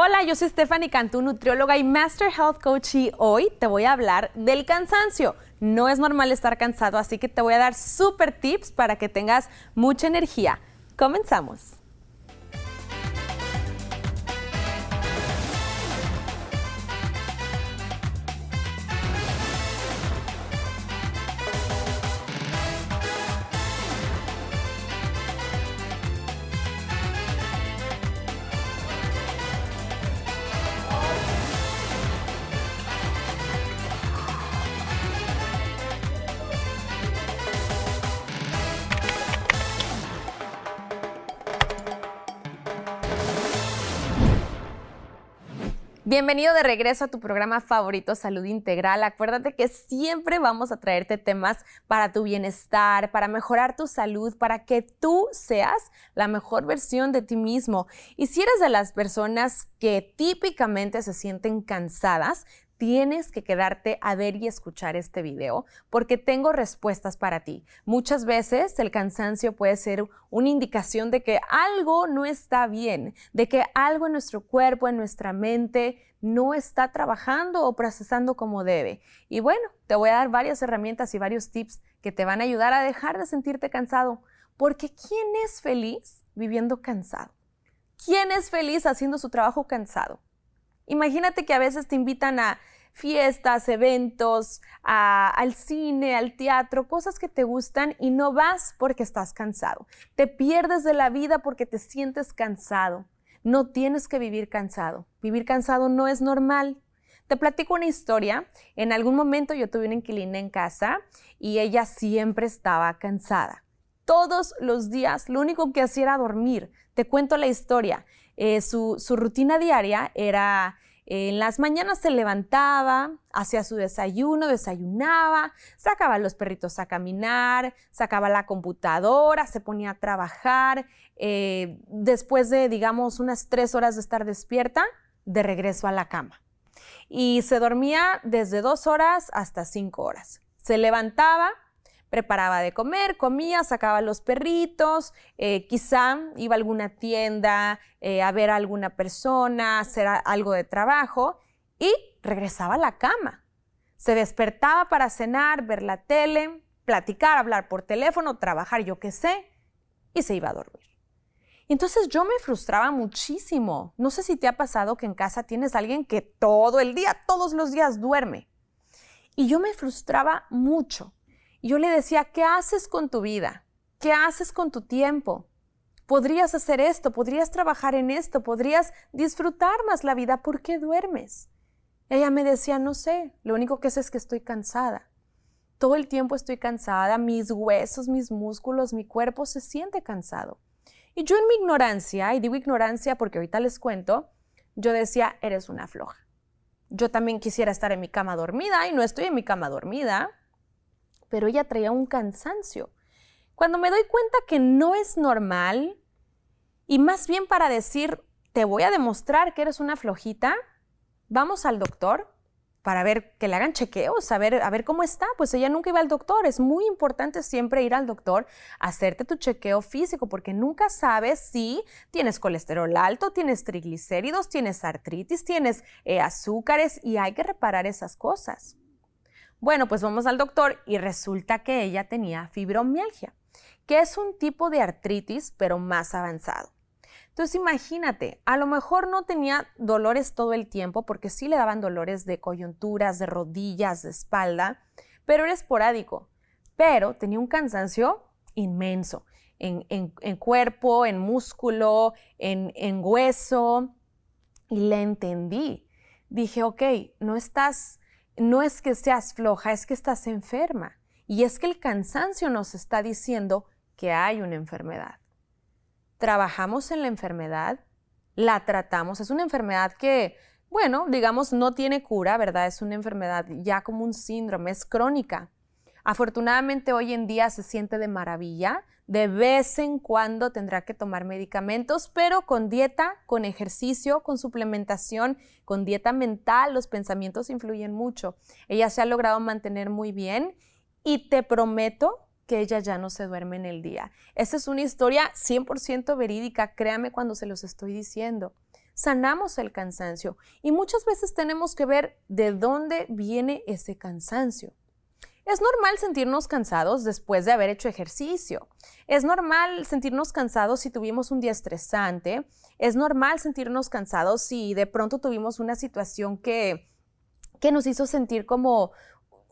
Hola, yo soy Stephanie Cantú, nutrióloga y Master Health Coach y hoy te voy a hablar del cansancio. No es normal estar cansado, así que te voy a dar super tips para que tengas mucha energía. Comenzamos. Bienvenido de regreso a tu programa favorito Salud Integral. Acuérdate que siempre vamos a traerte temas para tu bienestar, para mejorar tu salud, para que tú seas la mejor versión de ti mismo. Y si eres de las personas que típicamente se sienten cansadas, tienes que quedarte a ver y escuchar este video porque tengo respuestas para ti. Muchas veces el cansancio puede ser una indicación de que algo no está bien, de que algo en nuestro cuerpo, en nuestra mente, no está trabajando o procesando como debe. Y bueno, te voy a dar varias herramientas y varios tips que te van a ayudar a dejar de sentirte cansado. Porque ¿quién es feliz viviendo cansado? ¿Quién es feliz haciendo su trabajo cansado? Imagínate que a veces te invitan a fiestas, eventos, al cine, al teatro, cosas que te gustan y no vas porque estás cansado. Te pierdes de la vida porque te sientes cansado. No tienes que vivir cansado. Vivir cansado no es normal. Te platico una historia. En algún momento yo tuve una inquilina en casa y ella siempre estaba cansada. Todos los días lo único que hacía era dormir. Te cuento la historia. Eh, su, rutina diaria era, en las mañanas se levantaba, hacía su desayuno, desayunaba, sacaba a los perritos a caminar, sacaba la computadora, se ponía a trabajar. Eh, después de, digamos, unas tres horas de estar despierta, de regreso a la cama. Y se dormía desde dos horas hasta cinco horas. Se levantaba, preparaba de comer, comía, sacaba los perritos, eh, quizá iba a alguna tienda eh, a ver a alguna persona, hacer algo de trabajo y regresaba a la cama. Se despertaba para cenar, ver la tele, platicar, hablar por teléfono, trabajar, yo qué sé, y se iba a dormir. Entonces yo me frustraba muchísimo. No sé si te ha pasado que en casa tienes a alguien que todo el día, todos los días duerme. Y yo me frustraba mucho yo le decía, ¿qué haces con tu vida? ¿Qué haces con tu tiempo? Podrías hacer esto, podrías trabajar en esto, podrías disfrutar más la vida. ¿Por qué duermes? Ella me decía, no sé, lo único que sé es que estoy cansada. Todo el tiempo estoy cansada, mis huesos, mis músculos, mi cuerpo se siente cansado. Y yo en mi ignorancia, y digo ignorancia porque ahorita les cuento, yo decía, eres una floja. Yo también quisiera estar en mi cama dormida y no estoy en mi cama dormida pero ella traía un cansancio. Cuando me doy cuenta que no es normal, y más bien para decir, te voy a demostrar que eres una flojita, vamos al doctor para ver que le hagan chequeos, a ver, a ver cómo está. Pues ella nunca iba al doctor. Es muy importante siempre ir al doctor, hacerte tu chequeo físico, porque nunca sabes si tienes colesterol alto, tienes triglicéridos, tienes artritis, tienes eh, azúcares y hay que reparar esas cosas. Bueno, pues vamos al doctor y resulta que ella tenía fibromialgia, que es un tipo de artritis, pero más avanzado. Entonces imagínate, a lo mejor no tenía dolores todo el tiempo, porque sí le daban dolores de coyunturas, de rodillas, de espalda, pero era esporádico. Pero tenía un cansancio inmenso en, cuerpo, en músculo, en, en hueso, y le entendí. Dije, ok, no estás no es que seas floja, es que estás enferma. Y es que el cansancio nos está diciendo que hay una enfermedad. Trabajamos en la enfermedad, la tratamos. Es una enfermedad que, bueno, digamos, no tiene cura, ¿verdad? Es una enfermedad ya como un síndrome, es crónica. Afortunadamente hoy en día se siente de maravilla. De vez en cuando tendrá que tomar medicamentos, pero con dieta, con ejercicio, con suplementación, con dieta mental, los pensamientos influyen mucho. Ella se ha logrado mantener muy bien y te prometo que ella ya no se duerme en el día. Esta es una historia 100% verídica, créame cuando se los estoy diciendo. Sanamos el cansancio y muchas veces tenemos que ver de dónde viene ese cansancio. Es normal sentirnos cansados después de haber hecho ejercicio. Es normal sentirnos cansados si tuvimos un día estresante. Es normal sentirnos cansados si de pronto tuvimos una situación que, que nos hizo sentir como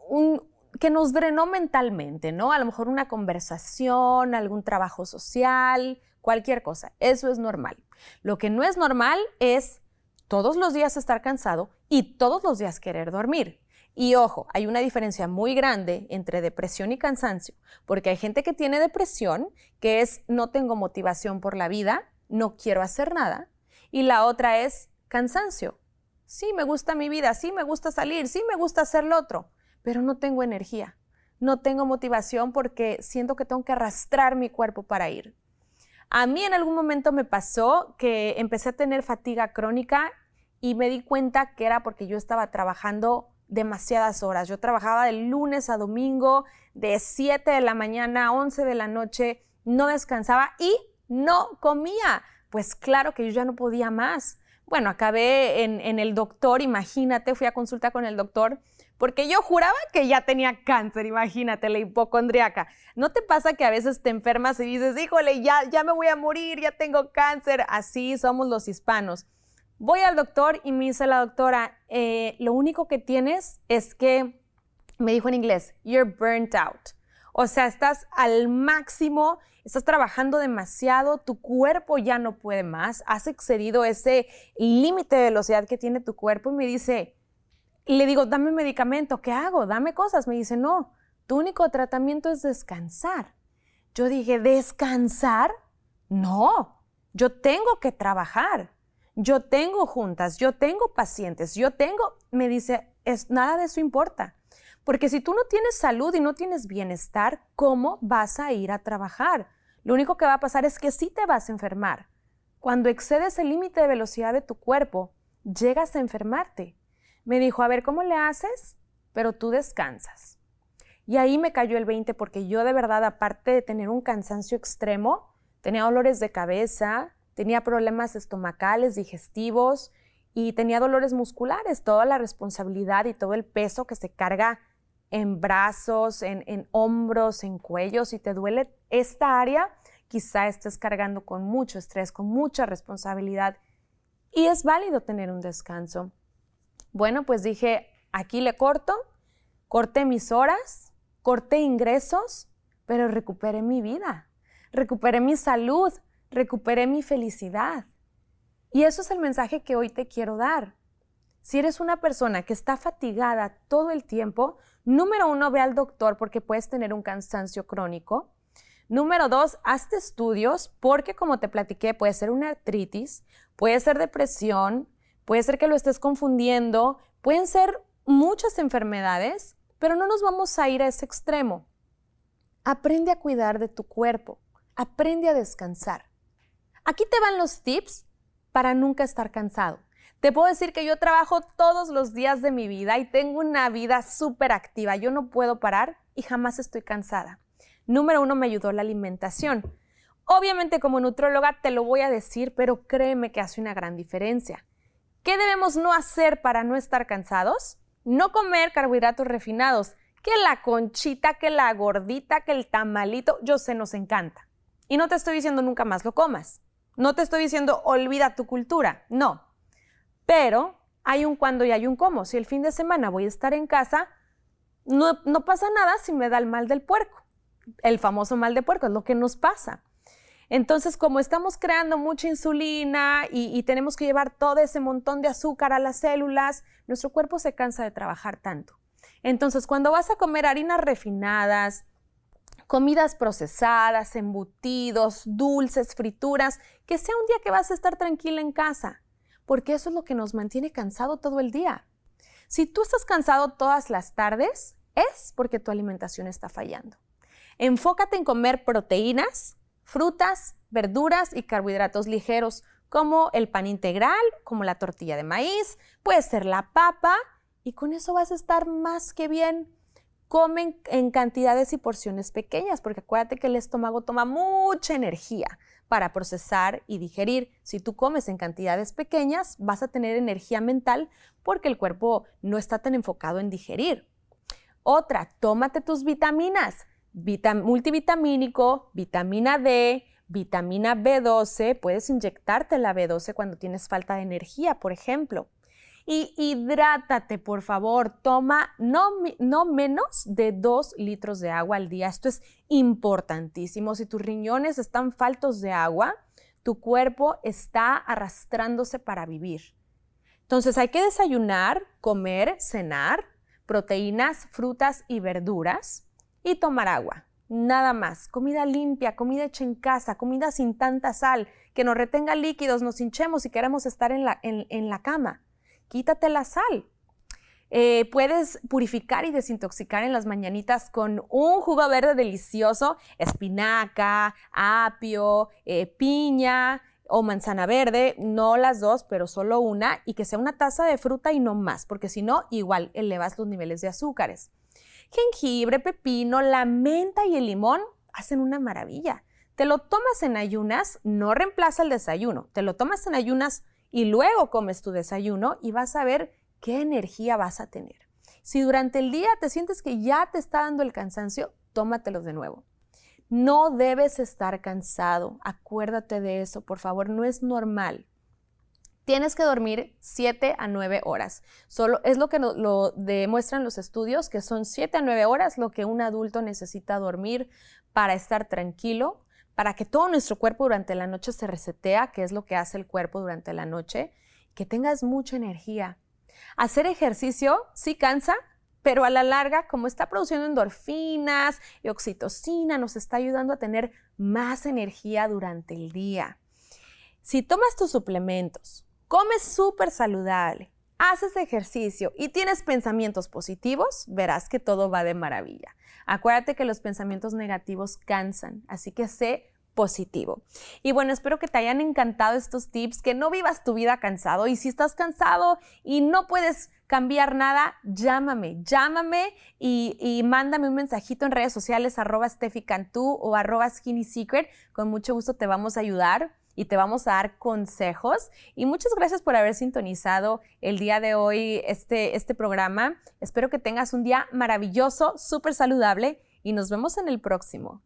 un, que nos drenó mentalmente, ¿no? A lo mejor una conversación, algún trabajo social, cualquier cosa. Eso es normal. Lo que no es normal es todos los días estar cansado y todos los días querer dormir. Y ojo, hay una diferencia muy grande entre depresión y cansancio, porque hay gente que tiene depresión, que es no tengo motivación por la vida, no quiero hacer nada, y la otra es cansancio. Sí, me gusta mi vida, sí, me gusta salir, sí, me gusta hacer lo otro, pero no tengo energía, no tengo motivación porque siento que tengo que arrastrar mi cuerpo para ir. A mí en algún momento me pasó que empecé a tener fatiga crónica y me di cuenta que era porque yo estaba trabajando demasiadas horas. Yo trabajaba de lunes a domingo, de 7 de la mañana a 11 de la noche, no descansaba y no comía. Pues claro que yo ya no podía más. Bueno, acabé en, el doctor, imagínate, fui a consulta con el doctor porque yo juraba que ya tenía cáncer, imagínate, la hipocondriaca. ¿No te pasa que a veces te enfermas y dices, híjole, ya, ya me voy a morir, ya tengo cáncer? Así somos los hispanos. Voy al doctor y me dice la doctora, eh, lo único que tienes es que, me dijo en inglés, you're burnt out. O sea, estás al máximo, estás trabajando demasiado, tu cuerpo ya no puede más, has excedido ese límite de velocidad que tiene tu cuerpo y me dice, le digo, dame medicamento, ¿qué hago? Dame cosas. Me dice, no, tu único tratamiento es descansar. Yo dije, ¿descansar? No, yo tengo que trabajar. Yo tengo juntas, yo tengo pacientes, yo tengo, me dice, es, nada de eso importa. Porque si tú no tienes salud y no tienes bienestar, ¿cómo vas a ir a trabajar? Lo único que va a pasar es que sí te vas a enfermar. Cuando excedes el límite de velocidad de tu cuerpo, llegas a enfermarte. Me dijo, a ver, ¿cómo le haces? Pero tú descansas. Y ahí me cayó el 20 porque yo de verdad, aparte de tener un cansancio extremo, tenía dolores de cabeza, tenía problemas estomacales, digestivos y tenía dolores musculares, toda la responsabilidad y todo el peso que se carga en brazos, en, hombros, en cuellos. Si te duele esta área, quizá estés cargando con mucho estrés, con mucha responsabilidad. Y es válido tener un descanso. Bueno, pues dije, aquí le corto, corté mis horas, corté ingresos, pero recuperé mi vida, recuperé mi salud, recuperé mi felicidad. Y eso es el mensaje que hoy te quiero dar. Si eres una persona que está fatigada todo el tiempo, número uno, ve al doctor porque puedes tener un cansancio crónico. Número dos, hazte estudios porque como te platiqué, puede ser una artritis, puede ser depresión, puede ser que lo estés confundiendo, pueden ser muchas enfermedades, pero no nos vamos a ir a ese extremo. Aprende a cuidar de tu cuerpo, aprende a descansar. Aquí te van los tips para nunca estar cansado. Te puedo decir que yo trabajo todos los días de mi vida y tengo una vida súper activa. Yo no puedo parar y jamás estoy cansada. Número uno, me ayudó la alimentación. Obviamente como nutróloga te lo voy a decir, pero créeme que hace una gran diferencia. ¿Qué debemos no hacer para no estar cansados? No comer carbohidratos refinados, que la conchita, que la gordita, que el tamalito, yo sé, nos encanta. Y no te estoy diciendo nunca más lo comas. No te estoy diciendo olvida tu cultura, no. Pero hay un cuando y hay un cómo. Si el fin de semana voy a estar en casa, no, no pasa nada si me da el mal del puerco. El famoso mal de puerco es lo que nos pasa. Entonces, como estamos creando mucha insulina y, tenemos que llevar todo ese montón de azúcar a las células, nuestro cuerpo se cansa de trabajar tanto. Entonces, cuando vas a comer harinas refinadas, comidas procesadas, embutidos, dulces, frituras, que sea un día que vas a estar tranquila en casa, porque eso es lo que nos mantiene cansado todo el día. Si tú estás cansado todas las tardes, es porque tu alimentación está fallando. Enfócate en comer proteínas, frutas, verduras y carbohidratos ligeros, como el pan integral, como la tortilla de maíz, puede ser la papa, y con eso vas a estar más que bien. Comen en cantidades y porciones pequeñas, porque acuérdate que el estómago toma mucha energía para procesar y digerir. Si tú comes en cantidades pequeñas, vas a tener energía mental porque el cuerpo no está tan enfocado en digerir. Otra, tómate tus vitaminas. multivitamínico, vitamina D, vitamina B12, puedes inyectarte la B12 cuando tienes falta de energía, por ejemplo. Y hidrátate, por favor. Toma no, no menos de dos litros de agua al día. Esto es importantísimo. Si tus riñones están faltos de agua, tu cuerpo está arrastrándose para vivir. Entonces hay que desayunar, comer, cenar, proteínas, frutas y verduras y tomar agua. Nada más. Comida limpia, comida hecha en casa, comida sin tanta sal, que nos retenga líquidos, nos hinchemos y queremos estar en la, en la cama quítate la sal. Eh, puedes purificar y desintoxicar en las mañanitas con un jugo verde delicioso, espinaca, apio, eh, piña o manzana verde, no las dos, pero solo una, y que sea una taza de fruta y no más, porque si no, igual elevas los niveles de azúcares. Jengibre, pepino, la menta y el limón hacen una maravilla. Te lo tomas en ayunas, no reemplaza el desayuno, te lo tomas en ayunas y luego comes tu desayuno y vas a ver qué energía vas a tener. Si durante el día te sientes que ya te está dando el cansancio, tómatelos de nuevo. No debes estar cansado, acuérdate de eso, por favor, no es normal. Tienes que dormir 7 a 9 horas. Solo es lo que lo demuestran los estudios, que son 7 a 9 horas lo que un adulto necesita dormir para estar tranquilo, para que todo nuestro cuerpo durante la noche se resetea, que es lo que hace el cuerpo durante la noche, que tengas mucha energía. Hacer ejercicio sí cansa, pero a la larga, como está produciendo endorfinas y oxitocina, nos está ayudando a tener más energía durante el día. Si tomas tus suplementos, comes súper saludable, haces ejercicio y tienes pensamientos positivos, verás que todo va de maravilla. Acuérdate que los pensamientos negativos cansan, así que sé positivo. Y bueno, espero que te hayan encantado estos tips, que no vivas tu vida cansado y si estás cansado y no puedes cambiar nada, llámame, llámame y, mándame un mensajito en redes sociales arroba o arroba Skinny Secret. Con mucho gusto te vamos a ayudar y te vamos a dar consejos. Y muchas gracias por haber sintonizado el día de hoy este, este programa. Espero que tengas un día maravilloso, súper saludable y nos vemos en el próximo.